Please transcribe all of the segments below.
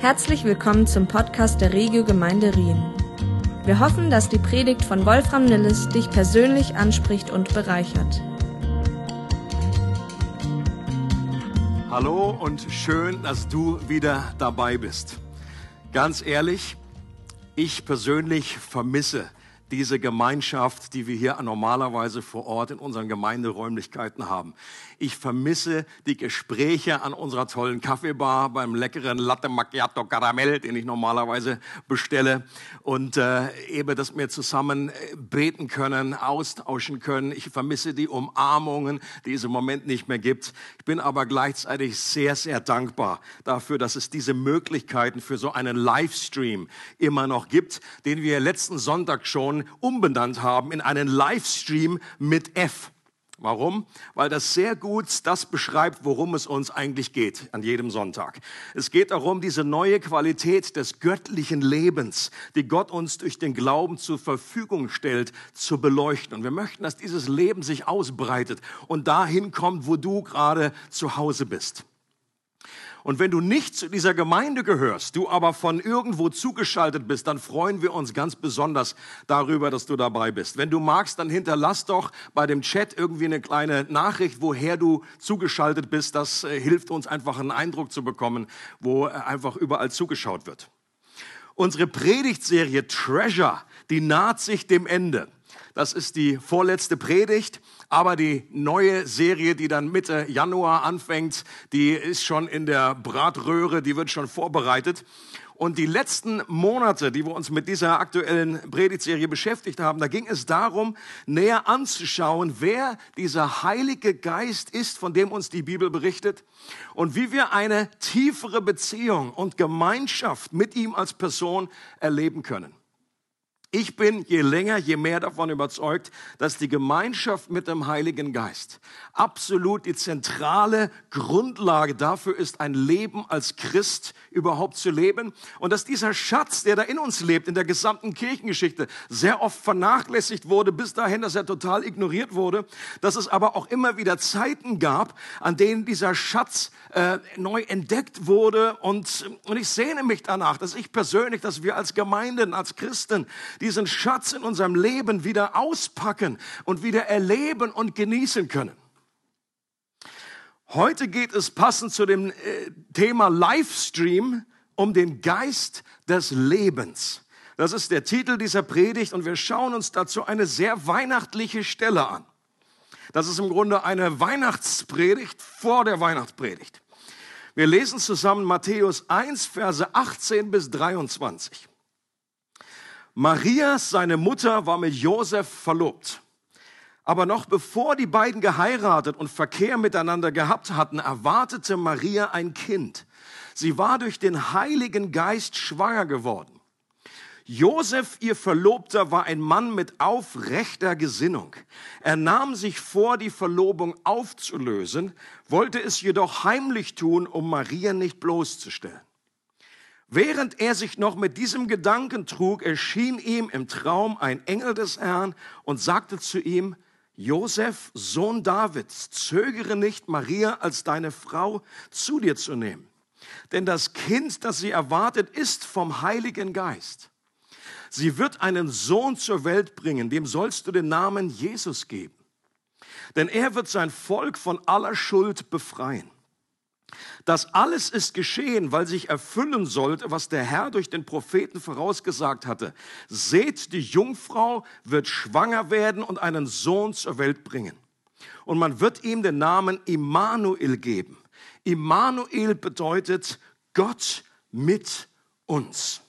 Herzlich willkommen zum Podcast der Regio Gemeinde Rien. Wir hoffen, dass die Predigt von Wolfram Nilles dich persönlich anspricht und bereichert. Hallo und schön, dass du wieder dabei bist. Ganz ehrlich, ich persönlich vermisse diese Gemeinschaft, die wir hier normalerweise vor Ort in unseren Gemeinderäumlichkeiten haben. Ich vermisse die Gespräche an unserer tollen Kaffeebar beim leckeren Latte Macchiato Caramel, den ich normalerweise bestelle. Und äh, eben, dass wir zusammen äh, beten können, austauschen können. Ich vermisse die Umarmungen, die es im Moment nicht mehr gibt. Ich bin aber gleichzeitig sehr, sehr dankbar dafür, dass es diese Möglichkeiten für so einen Livestream immer noch gibt, den wir letzten Sonntag schon umbenannt haben in einen Livestream mit F. Warum? Weil das sehr gut das beschreibt, worum es uns eigentlich geht an jedem Sonntag. Es geht darum, diese neue Qualität des göttlichen Lebens, die Gott uns durch den Glauben zur Verfügung stellt, zu beleuchten. Und wir möchten, dass dieses Leben sich ausbreitet und dahin kommt, wo du gerade zu Hause bist. Und wenn du nicht zu dieser Gemeinde gehörst, du aber von irgendwo zugeschaltet bist, dann freuen wir uns ganz besonders darüber, dass du dabei bist. Wenn du magst, dann hinterlass doch bei dem Chat irgendwie eine kleine Nachricht, woher du zugeschaltet bist. Das äh, hilft uns einfach einen Eindruck zu bekommen, wo äh, einfach überall zugeschaut wird. Unsere Predigtserie Treasure, die naht sich dem Ende. Das ist die vorletzte Predigt. Aber die neue Serie, die dann Mitte Januar anfängt, die ist schon in der Bratröhre, die wird schon vorbereitet. Und die letzten Monate, die wir uns mit dieser aktuellen Predigtserie beschäftigt haben, da ging es darum, näher anzuschauen, wer dieser Heilige Geist ist, von dem uns die Bibel berichtet und wie wir eine tiefere Beziehung und Gemeinschaft mit ihm als Person erleben können. Ich bin je länger, je mehr davon überzeugt, dass die Gemeinschaft mit dem Heiligen Geist absolut die zentrale Grundlage dafür ist, ein Leben als Christ überhaupt zu leben. Und dass dieser Schatz, der da in uns lebt, in der gesamten Kirchengeschichte, sehr oft vernachlässigt wurde, bis dahin, dass er total ignoriert wurde. Dass es aber auch immer wieder Zeiten gab, an denen dieser Schatz äh, neu entdeckt wurde. Und, und ich sehne mich danach, dass ich persönlich, dass wir als Gemeinden, als Christen, diesen Schatz in unserem Leben wieder auspacken und wieder erleben und genießen können. Heute geht es passend zu dem äh, Thema Livestream um den Geist des Lebens. Das ist der Titel dieser Predigt und wir schauen uns dazu eine sehr weihnachtliche Stelle an. Das ist im Grunde eine Weihnachtspredigt vor der Weihnachtspredigt. Wir lesen zusammen Matthäus 1, Verse 18 bis 23. Maria, seine Mutter, war mit Josef verlobt. Aber noch bevor die beiden geheiratet und Verkehr miteinander gehabt hatten, erwartete Maria ein Kind. Sie war durch den Heiligen Geist schwanger geworden. Josef, ihr Verlobter, war ein Mann mit aufrechter Gesinnung. Er nahm sich vor, die Verlobung aufzulösen, wollte es jedoch heimlich tun, um Maria nicht bloßzustellen. Während er sich noch mit diesem Gedanken trug, erschien ihm im Traum ein Engel des Herrn und sagte zu ihm, Josef, Sohn Davids, zögere nicht, Maria als deine Frau zu dir zu nehmen. Denn das Kind, das sie erwartet, ist vom Heiligen Geist. Sie wird einen Sohn zur Welt bringen, dem sollst du den Namen Jesus geben. Denn er wird sein Volk von aller Schuld befreien. Das alles ist geschehen, weil sich erfüllen sollte, was der Herr durch den Propheten vorausgesagt hatte. Seht, die Jungfrau wird schwanger werden und einen Sohn zur Welt bringen. Und man wird ihm den Namen Immanuel geben. Immanuel bedeutet Gott mit uns.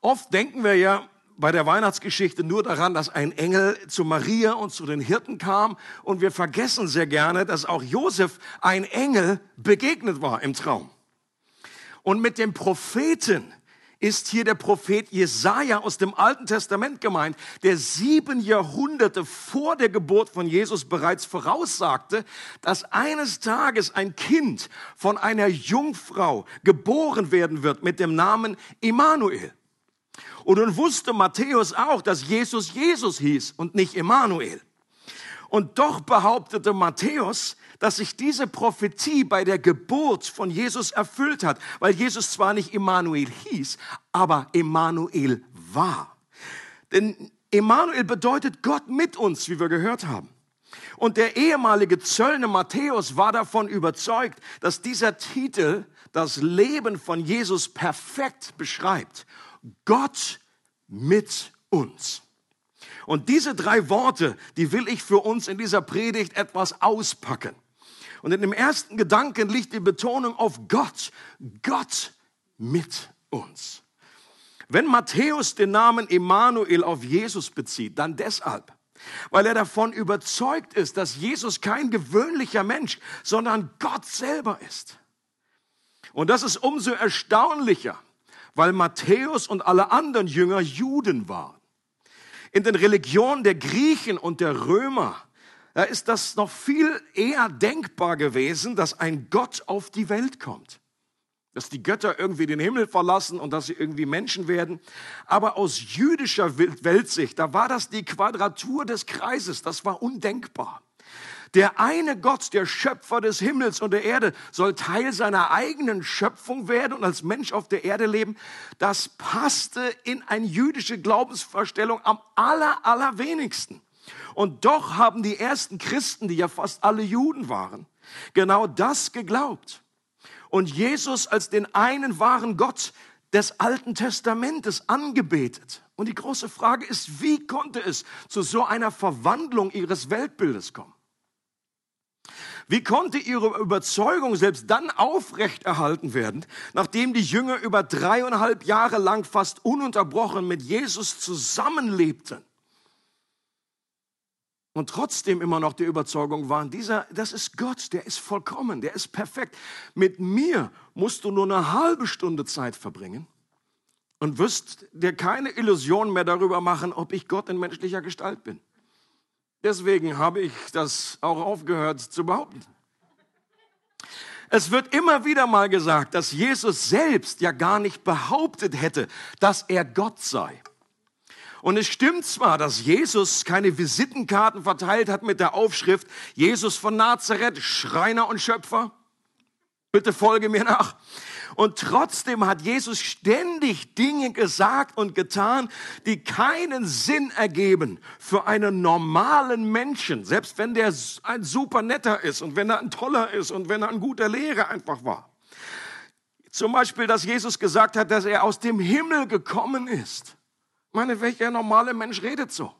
Oft denken wir ja, bei der Weihnachtsgeschichte nur daran, dass ein Engel zu Maria und zu den Hirten kam. Und wir vergessen sehr gerne, dass auch Josef ein Engel begegnet war im Traum. Und mit dem Propheten ist hier der Prophet Jesaja aus dem Alten Testament gemeint, der sieben Jahrhunderte vor der Geburt von Jesus bereits voraussagte, dass eines Tages ein Kind von einer Jungfrau geboren werden wird mit dem Namen Immanuel. Und nun wusste Matthäus auch, dass Jesus Jesus hieß und nicht Emmanuel. Und doch behauptete Matthäus, dass sich diese Prophetie bei der Geburt von Jesus erfüllt hat, weil Jesus zwar nicht Emmanuel hieß, aber Emmanuel war. Denn Emmanuel bedeutet Gott mit uns, wie wir gehört haben. Und der ehemalige Zöllner Matthäus war davon überzeugt, dass dieser Titel das Leben von Jesus perfekt beschreibt. Gott mit uns. Und diese drei Worte, die will ich für uns in dieser Predigt etwas auspacken. Und in dem ersten Gedanken liegt die Betonung auf Gott. Gott mit uns. Wenn Matthäus den Namen Emmanuel auf Jesus bezieht, dann deshalb, weil er davon überzeugt ist, dass Jesus kein gewöhnlicher Mensch, sondern Gott selber ist. Und das ist umso erstaunlicher, weil Matthäus und alle anderen Jünger Juden waren. In den Religionen der Griechen und der Römer da ist das noch viel eher denkbar gewesen, dass ein Gott auf die Welt kommt. Dass die Götter irgendwie den Himmel verlassen und dass sie irgendwie Menschen werden. Aber aus jüdischer Weltsicht, da war das die Quadratur des Kreises. Das war undenkbar. Der eine Gott, der Schöpfer des Himmels und der Erde, soll Teil seiner eigenen Schöpfung werden und als Mensch auf der Erde leben. Das passte in eine jüdische Glaubensvorstellung am aller, allerwenigsten. Und doch haben die ersten Christen, die ja fast alle Juden waren, genau das geglaubt. Und Jesus als den einen wahren Gott des Alten Testamentes angebetet. Und die große Frage ist, wie konnte es zu so einer Verwandlung ihres Weltbildes kommen? Wie konnte ihre Überzeugung selbst dann aufrechterhalten werden, nachdem die Jünger über dreieinhalb Jahre lang fast ununterbrochen mit Jesus zusammenlebten? Und trotzdem immer noch die Überzeugung waren, dieser, das ist Gott, der ist vollkommen, der ist perfekt. Mit mir musst du nur eine halbe Stunde Zeit verbringen und wirst dir keine Illusion mehr darüber machen, ob ich Gott in menschlicher Gestalt bin. Deswegen habe ich das auch aufgehört zu behaupten. Es wird immer wieder mal gesagt, dass Jesus selbst ja gar nicht behauptet hätte, dass er Gott sei. Und es stimmt zwar, dass Jesus keine Visitenkarten verteilt hat mit der Aufschrift Jesus von Nazareth, Schreiner und Schöpfer. Bitte folge mir nach. Und trotzdem hat Jesus ständig Dinge gesagt und getan, die keinen Sinn ergeben für einen normalen Menschen, selbst wenn der ein super netter ist und wenn er ein toller ist und wenn er ein guter Lehrer einfach war. Zum Beispiel, dass Jesus gesagt hat, dass er aus dem Himmel gekommen ist. Ich meine, welcher normale Mensch redet so?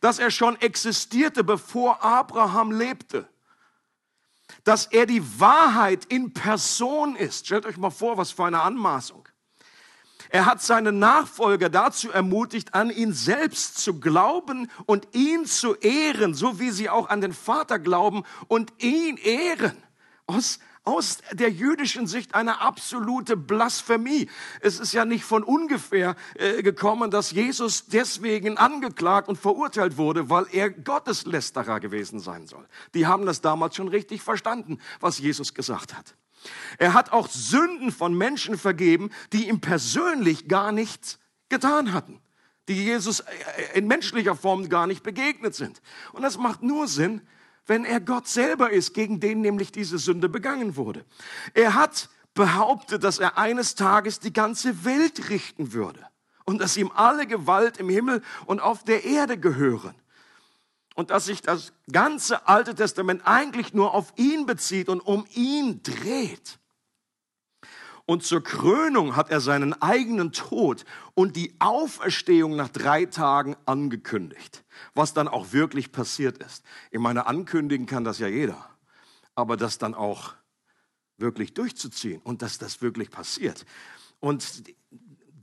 Dass er schon existierte, bevor Abraham lebte dass er die Wahrheit in Person ist. Stellt euch mal vor, was für eine Anmaßung. Er hat seine Nachfolger dazu ermutigt, an ihn selbst zu glauben und ihn zu ehren, so wie sie auch an den Vater glauben und ihn ehren. Aus aus der jüdischen Sicht eine absolute Blasphemie. Es ist ja nicht von ungefähr äh, gekommen, dass Jesus deswegen angeklagt und verurteilt wurde, weil er Gotteslästerer gewesen sein soll. Die haben das damals schon richtig verstanden, was Jesus gesagt hat. Er hat auch Sünden von Menschen vergeben, die ihm persönlich gar nichts getan hatten die Jesus äh, in menschlicher Form gar nicht begegnet sind. Und das macht nur Sinn, wenn er Gott selber ist, gegen den nämlich diese Sünde begangen wurde. Er hat behauptet, dass er eines Tages die ganze Welt richten würde und dass ihm alle Gewalt im Himmel und auf der Erde gehören. Und dass sich das ganze Alte Testament eigentlich nur auf ihn bezieht und um ihn dreht. Und zur Krönung hat er seinen eigenen Tod und die Auferstehung nach drei Tagen angekündigt, was dann auch wirklich passiert ist. Ich meine, ankündigen kann das ja jeder, aber das dann auch wirklich durchzuziehen und dass das wirklich passiert. Und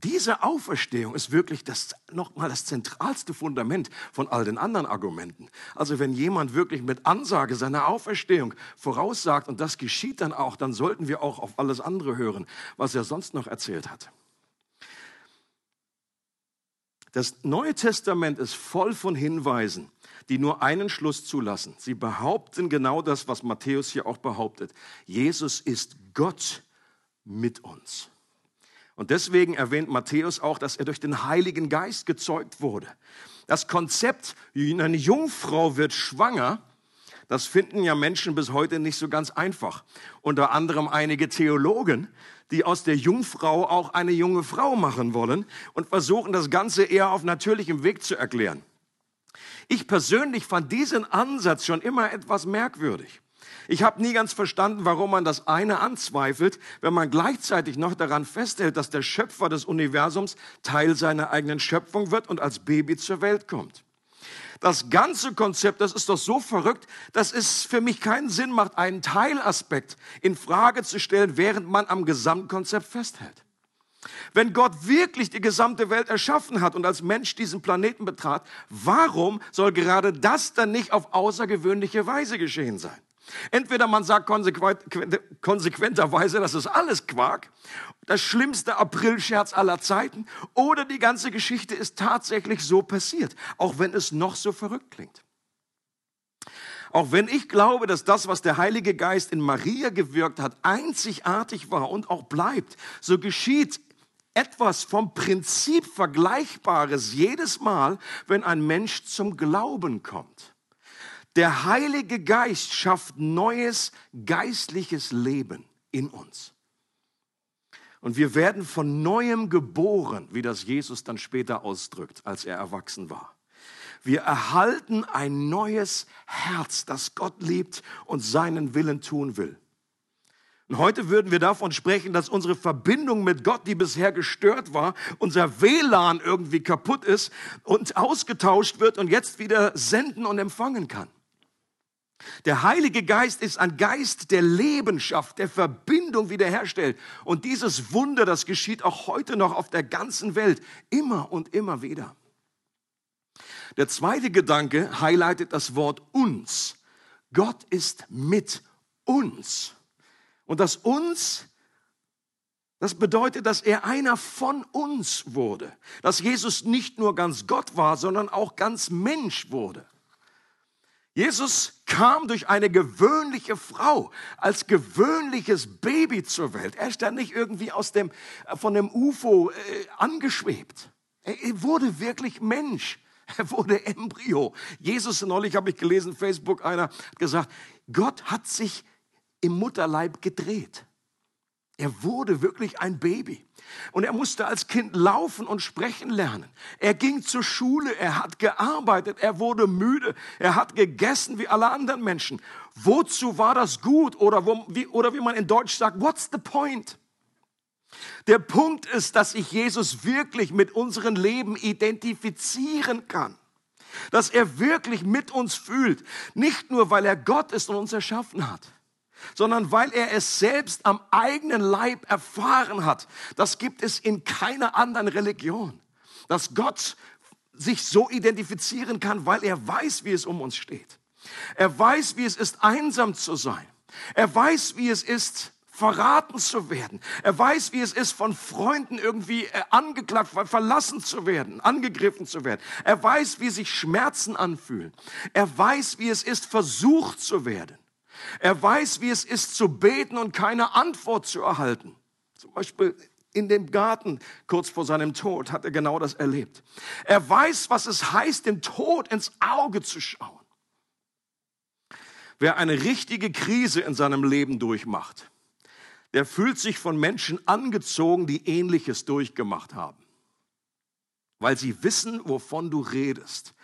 diese Auferstehung ist wirklich das, nochmal das zentralste Fundament von all den anderen Argumenten. Also wenn jemand wirklich mit Ansage seiner Auferstehung voraussagt und das geschieht dann auch, dann sollten wir auch auf alles andere hören, was er sonst noch erzählt hat. Das Neue Testament ist voll von Hinweisen, die nur einen Schluss zulassen. Sie behaupten genau das, was Matthäus hier auch behauptet. Jesus ist Gott mit uns. Und deswegen erwähnt Matthäus auch, dass er durch den Heiligen Geist gezeugt wurde. Das Konzept, eine Jungfrau wird schwanger, das finden ja Menschen bis heute nicht so ganz einfach. Unter anderem einige Theologen, die aus der Jungfrau auch eine junge Frau machen wollen und versuchen das Ganze eher auf natürlichem Weg zu erklären. Ich persönlich fand diesen Ansatz schon immer etwas merkwürdig. Ich habe nie ganz verstanden, warum man das eine anzweifelt, wenn man gleichzeitig noch daran festhält, dass der Schöpfer des Universums Teil seiner eigenen Schöpfung wird und als Baby zur Welt kommt. Das ganze Konzept, das ist doch so verrückt, dass es für mich keinen Sinn macht, einen Teilaspekt in Frage zu stellen, während man am Gesamtkonzept festhält. Wenn Gott wirklich die gesamte Welt erschaffen hat und als Mensch diesen Planeten betrat, warum soll gerade das dann nicht auf außergewöhnliche Weise geschehen sein? Entweder man sagt konsequent, konsequenterweise, das ist alles Quark, das schlimmste Aprilscherz aller Zeiten, oder die ganze Geschichte ist tatsächlich so passiert, auch wenn es noch so verrückt klingt. Auch wenn ich glaube, dass das, was der Heilige Geist in Maria gewirkt hat, einzigartig war und auch bleibt, so geschieht etwas vom Prinzip Vergleichbares jedes Mal, wenn ein Mensch zum Glauben kommt. Der Heilige Geist schafft neues geistliches Leben in uns. Und wir werden von neuem geboren, wie das Jesus dann später ausdrückt, als er erwachsen war. Wir erhalten ein neues Herz, das Gott liebt und seinen Willen tun will. Und heute würden wir davon sprechen, dass unsere Verbindung mit Gott, die bisher gestört war, unser WLAN irgendwie kaputt ist und ausgetauscht wird und jetzt wieder senden und empfangen kann. Der Heilige Geist ist ein Geist der Leben schafft, der Verbindung wiederherstellt. Und dieses Wunder, das geschieht auch heute noch auf der ganzen Welt, immer und immer wieder. Der zweite Gedanke highlightet das Wort uns. Gott ist mit uns. Und das uns, das bedeutet, dass er einer von uns wurde. Dass Jesus nicht nur ganz Gott war, sondern auch ganz Mensch wurde. Jesus kam durch eine gewöhnliche Frau als gewöhnliches Baby zur Welt. Er ist da nicht irgendwie aus dem, äh, von dem UFO äh, angeschwebt. Er, er wurde wirklich Mensch. Er wurde Embryo. Jesus, neulich habe ich gelesen, Facebook, einer hat gesagt, Gott hat sich im Mutterleib gedreht. Er wurde wirklich ein Baby. Und er musste als Kind laufen und sprechen lernen. Er ging zur Schule, er hat gearbeitet, er wurde müde, er hat gegessen wie alle anderen Menschen. Wozu war das gut? Oder, wo, wie, oder wie man in Deutsch sagt, what's the point? Der Punkt ist, dass ich Jesus wirklich mit unserem Leben identifizieren kann. Dass er wirklich mit uns fühlt. Nicht nur, weil er Gott ist und uns erschaffen hat sondern weil er es selbst am eigenen Leib erfahren hat. Das gibt es in keiner anderen Religion. Dass Gott sich so identifizieren kann, weil er weiß, wie es um uns steht. Er weiß, wie es ist, einsam zu sein. Er weiß, wie es ist, verraten zu werden. Er weiß, wie es ist, von Freunden irgendwie äh, angeklagt, verlassen zu werden, angegriffen zu werden. Er weiß, wie sich Schmerzen anfühlen. Er weiß, wie es ist, versucht zu werden. Er weiß, wie es ist zu beten und keine Antwort zu erhalten. Zum Beispiel in dem Garten kurz vor seinem Tod hat er genau das erlebt. Er weiß, was es heißt, dem Tod ins Auge zu schauen. Wer eine richtige Krise in seinem Leben durchmacht, der fühlt sich von Menschen angezogen, die ähnliches durchgemacht haben. Weil sie wissen, wovon du redest.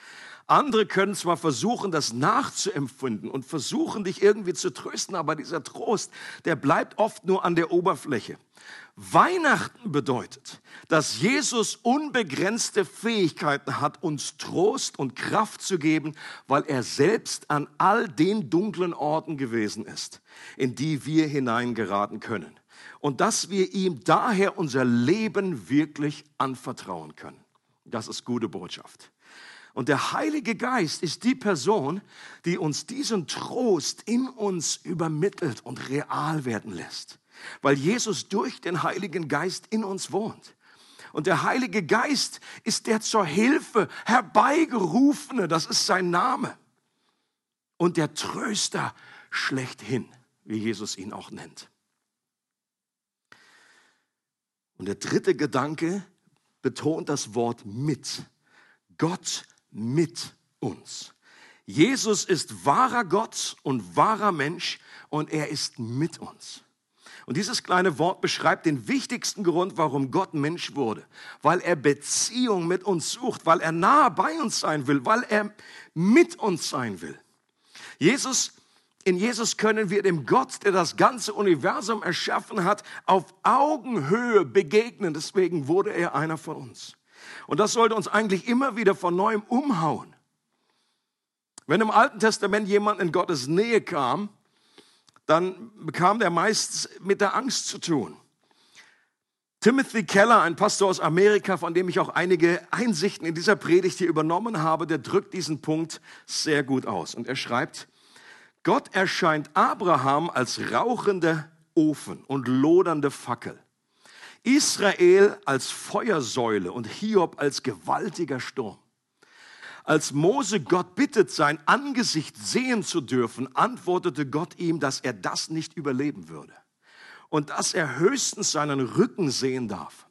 Andere können zwar versuchen, das nachzuempfinden und versuchen, dich irgendwie zu trösten, aber dieser Trost, der bleibt oft nur an der Oberfläche. Weihnachten bedeutet, dass Jesus unbegrenzte Fähigkeiten hat, uns Trost und Kraft zu geben, weil er selbst an all den dunklen Orten gewesen ist, in die wir hineingeraten können. Und dass wir ihm daher unser Leben wirklich anvertrauen können. Das ist gute Botschaft. Und der Heilige Geist ist die Person, die uns diesen Trost in uns übermittelt und real werden lässt. Weil Jesus durch den Heiligen Geist in uns wohnt. Und der Heilige Geist ist der zur Hilfe herbeigerufene, das ist sein Name. Und der Tröster schlechthin, wie Jesus ihn auch nennt. Und der dritte Gedanke betont das Wort mit. Gott mit uns. Jesus ist wahrer Gott und wahrer Mensch und er ist mit uns. Und dieses kleine Wort beschreibt den wichtigsten Grund, warum Gott Mensch wurde. Weil er Beziehung mit uns sucht, weil er nahe bei uns sein will, weil er mit uns sein will. Jesus, in Jesus können wir dem Gott, der das ganze Universum erschaffen hat, auf Augenhöhe begegnen. Deswegen wurde er einer von uns. Und das sollte uns eigentlich immer wieder von neuem umhauen. Wenn im Alten Testament jemand in Gottes Nähe kam, dann bekam der meist mit der Angst zu tun. Timothy Keller, ein Pastor aus Amerika, von dem ich auch einige Einsichten in dieser Predigt hier übernommen habe, der drückt diesen Punkt sehr gut aus. Und er schreibt, Gott erscheint Abraham als rauchender Ofen und lodernde Fackel, Israel als Feuersäule und Hiob als gewaltiger Sturm. Als Mose Gott bittet, sein Angesicht sehen zu dürfen, antwortete Gott ihm, dass er das nicht überleben würde und dass er höchstens seinen Rücken sehen darf.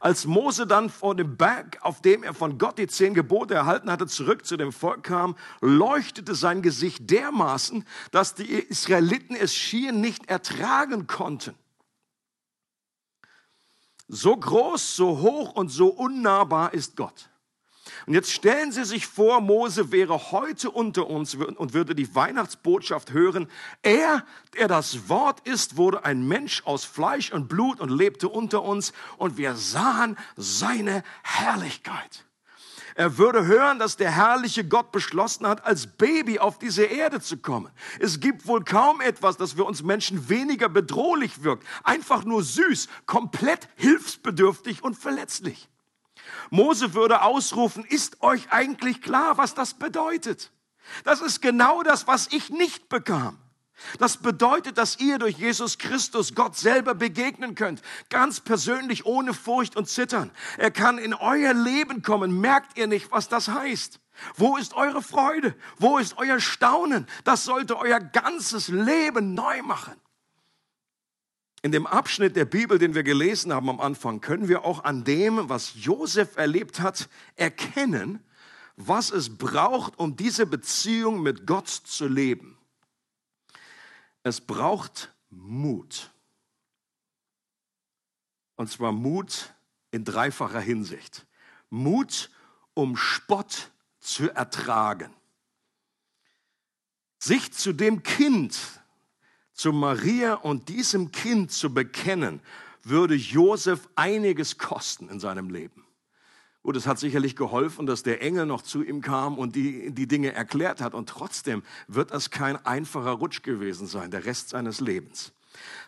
Als Mose dann vor dem Berg, auf dem er von Gott die zehn Gebote erhalten hatte, zurück zu dem Volk kam, leuchtete sein Gesicht dermaßen, dass die Israeliten es schier nicht ertragen konnten. So groß, so hoch und so unnahbar ist Gott. Und jetzt stellen Sie sich vor, Mose wäre heute unter uns und würde die Weihnachtsbotschaft hören. Er, der das Wort ist, wurde ein Mensch aus Fleisch und Blut und lebte unter uns und wir sahen seine Herrlichkeit. Er würde hören, dass der herrliche Gott beschlossen hat, als Baby auf diese Erde zu kommen. Es gibt wohl kaum etwas, das für uns Menschen weniger bedrohlich wirkt. Einfach nur süß, komplett hilfsbedürftig und verletzlich. Mose würde ausrufen, ist euch eigentlich klar, was das bedeutet? Das ist genau das, was ich nicht bekam. Das bedeutet, dass ihr durch Jesus Christus Gott selber begegnen könnt, ganz persönlich, ohne Furcht und Zittern. Er kann in euer Leben kommen. Merkt ihr nicht, was das heißt? Wo ist eure Freude? Wo ist euer Staunen? Das sollte euer ganzes Leben neu machen. In dem Abschnitt der Bibel, den wir gelesen haben am Anfang, können wir auch an dem, was Josef erlebt hat, erkennen, was es braucht, um diese Beziehung mit Gott zu leben. Es braucht Mut. Und zwar Mut in dreifacher Hinsicht. Mut, um Spott zu ertragen. Sich zu dem Kind, zu Maria und diesem Kind zu bekennen, würde Josef einiges kosten in seinem Leben. Und es hat sicherlich geholfen, dass der Engel noch zu ihm kam und die, die Dinge erklärt hat. Und trotzdem wird das kein einfacher Rutsch gewesen sein, der Rest seines Lebens.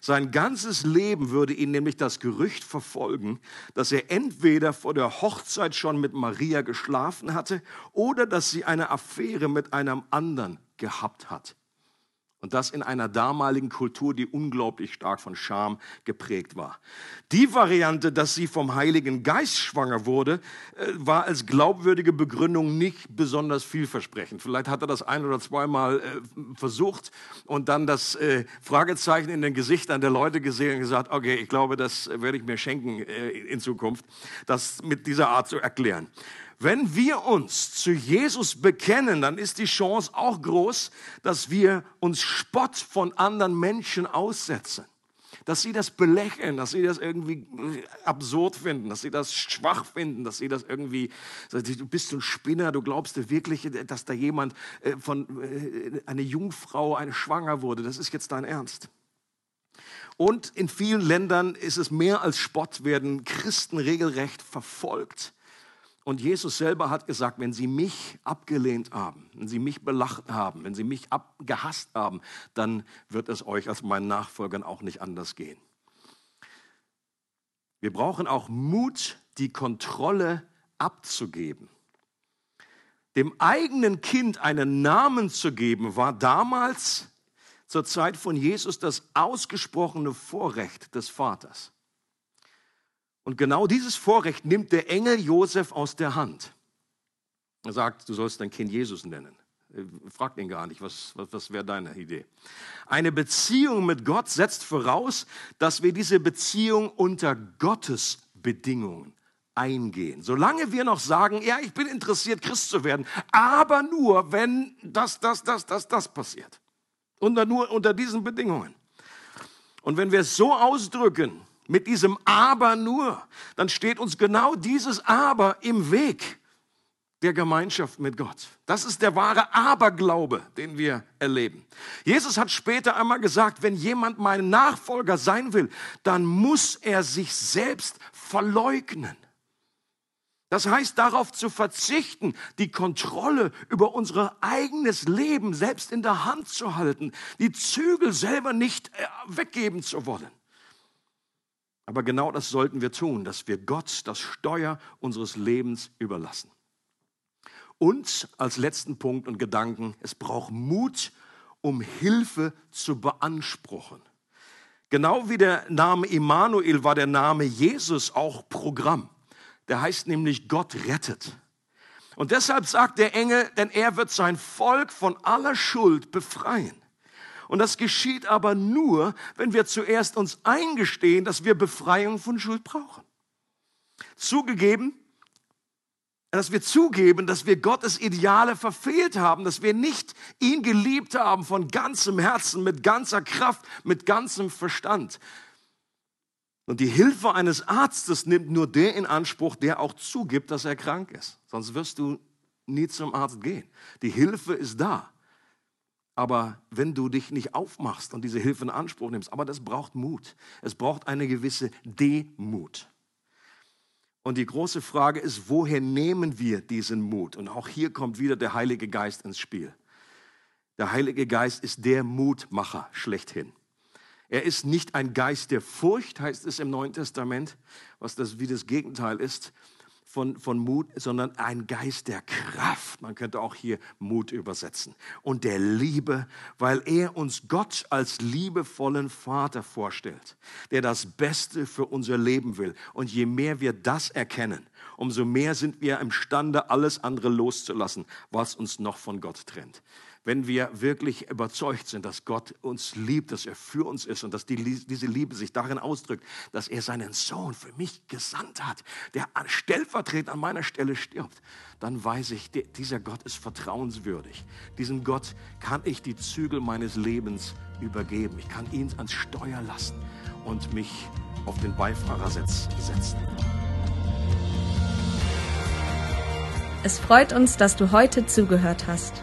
Sein ganzes Leben würde ihn nämlich das Gerücht verfolgen, dass er entweder vor der Hochzeit schon mit Maria geschlafen hatte oder dass sie eine Affäre mit einem anderen gehabt hat. Und das in einer damaligen Kultur, die unglaublich stark von Scham geprägt war. Die Variante, dass sie vom Heiligen Geist schwanger wurde, äh, war als glaubwürdige Begründung nicht besonders vielversprechend. Vielleicht hat er das ein oder zweimal äh, versucht und dann das äh, Fragezeichen in den Gesichtern der Leute gesehen und gesagt, okay, ich glaube, das werde ich mir schenken in Zukunft, das mit dieser Art zu erklären. Wenn wir uns zu Jesus bekennen, dann ist die Chance auch groß, dass wir uns Spott von anderen Menschen aussetzen. Dass sie das belächeln, dass sie das irgendwie absurd finden, dass sie das schwach finden, dass sie das irgendwie, du bist ein Spinner, du glaubst wirklich, dass da jemand äh, von, äh, eine Jungfrau, eine schwanger wurde. Das ist jetzt dein Ernst. Und in vielen Ländern ist es mehr als Spott, werden Christen regelrecht verfolgt und Jesus selber hat gesagt, wenn sie mich abgelehnt haben, wenn sie mich belacht haben, wenn sie mich abgehasst haben, dann wird es euch als meinen Nachfolgern auch nicht anders gehen. Wir brauchen auch Mut, die Kontrolle abzugeben. Dem eigenen Kind einen Namen zu geben, war damals zur Zeit von Jesus das ausgesprochene Vorrecht des Vaters. Und genau dieses Vorrecht nimmt der Engel Josef aus der Hand. Er sagt, du sollst dein Kind Jesus nennen. Fragt ihn gar nicht, was, was, was wäre deine Idee? Eine Beziehung mit Gott setzt voraus, dass wir diese Beziehung unter Gottes Bedingungen eingehen. Solange wir noch sagen, ja, ich bin interessiert, Christ zu werden, aber nur, wenn das, das, das, das, das passiert. Unter, nur unter diesen Bedingungen. Und wenn wir es so ausdrücken, mit diesem aber nur, dann steht uns genau dieses aber im Weg der Gemeinschaft mit Gott. Das ist der wahre Aberglaube, den wir erleben. Jesus hat später einmal gesagt, wenn jemand mein Nachfolger sein will, dann muss er sich selbst verleugnen. Das heißt, darauf zu verzichten, die Kontrolle über unser eigenes Leben selbst in der Hand zu halten, die Zügel selber nicht äh, weggeben zu wollen. Aber genau das sollten wir tun, dass wir Gott das Steuer unseres Lebens überlassen. Und als letzten Punkt und Gedanken, es braucht Mut, um Hilfe zu beanspruchen. Genau wie der Name Immanuel war der Name Jesus auch Programm. Der heißt nämlich Gott rettet. Und deshalb sagt der Engel, denn er wird sein Volk von aller Schuld befreien. Und das geschieht aber nur, wenn wir zuerst uns eingestehen, dass wir Befreiung von Schuld brauchen. Zugegeben, dass wir zugeben, dass wir Gottes Ideale verfehlt haben, dass wir nicht ihn geliebt haben von ganzem Herzen, mit ganzer Kraft, mit ganzem Verstand. Und die Hilfe eines Arztes nimmt nur der in Anspruch, der auch zugibt, dass er krank ist. Sonst wirst du nie zum Arzt gehen. Die Hilfe ist da. Aber wenn du dich nicht aufmachst und diese Hilfe in Anspruch nimmst, aber das braucht Mut. Es braucht eine gewisse Demut. Und die große Frage ist, woher nehmen wir diesen Mut? Und auch hier kommt wieder der Heilige Geist ins Spiel. Der Heilige Geist ist der Mutmacher schlechthin. Er ist nicht ein Geist der Furcht, heißt es im Neuen Testament, was das wie das Gegenteil ist von, von Mut, sondern ein Geist der Kraft. Man könnte auch hier Mut übersetzen. Und der Liebe, weil er uns Gott als liebevollen Vater vorstellt, der das Beste für unser Leben will. Und je mehr wir das erkennen, umso mehr sind wir imstande, alles andere loszulassen, was uns noch von Gott trennt wenn wir wirklich überzeugt sind, dass Gott uns liebt, dass er für uns ist und dass die, diese Liebe sich darin ausdrückt, dass er seinen Sohn für mich gesandt hat, der stellvertretend an meiner Stelle stirbt, dann weiß ich, dieser Gott ist vertrauenswürdig. Diesem Gott kann ich die Zügel meines Lebens übergeben. Ich kann ihn ans Steuer lassen und mich auf den Beifahrersitz setzen. Es freut uns, dass du heute zugehört hast.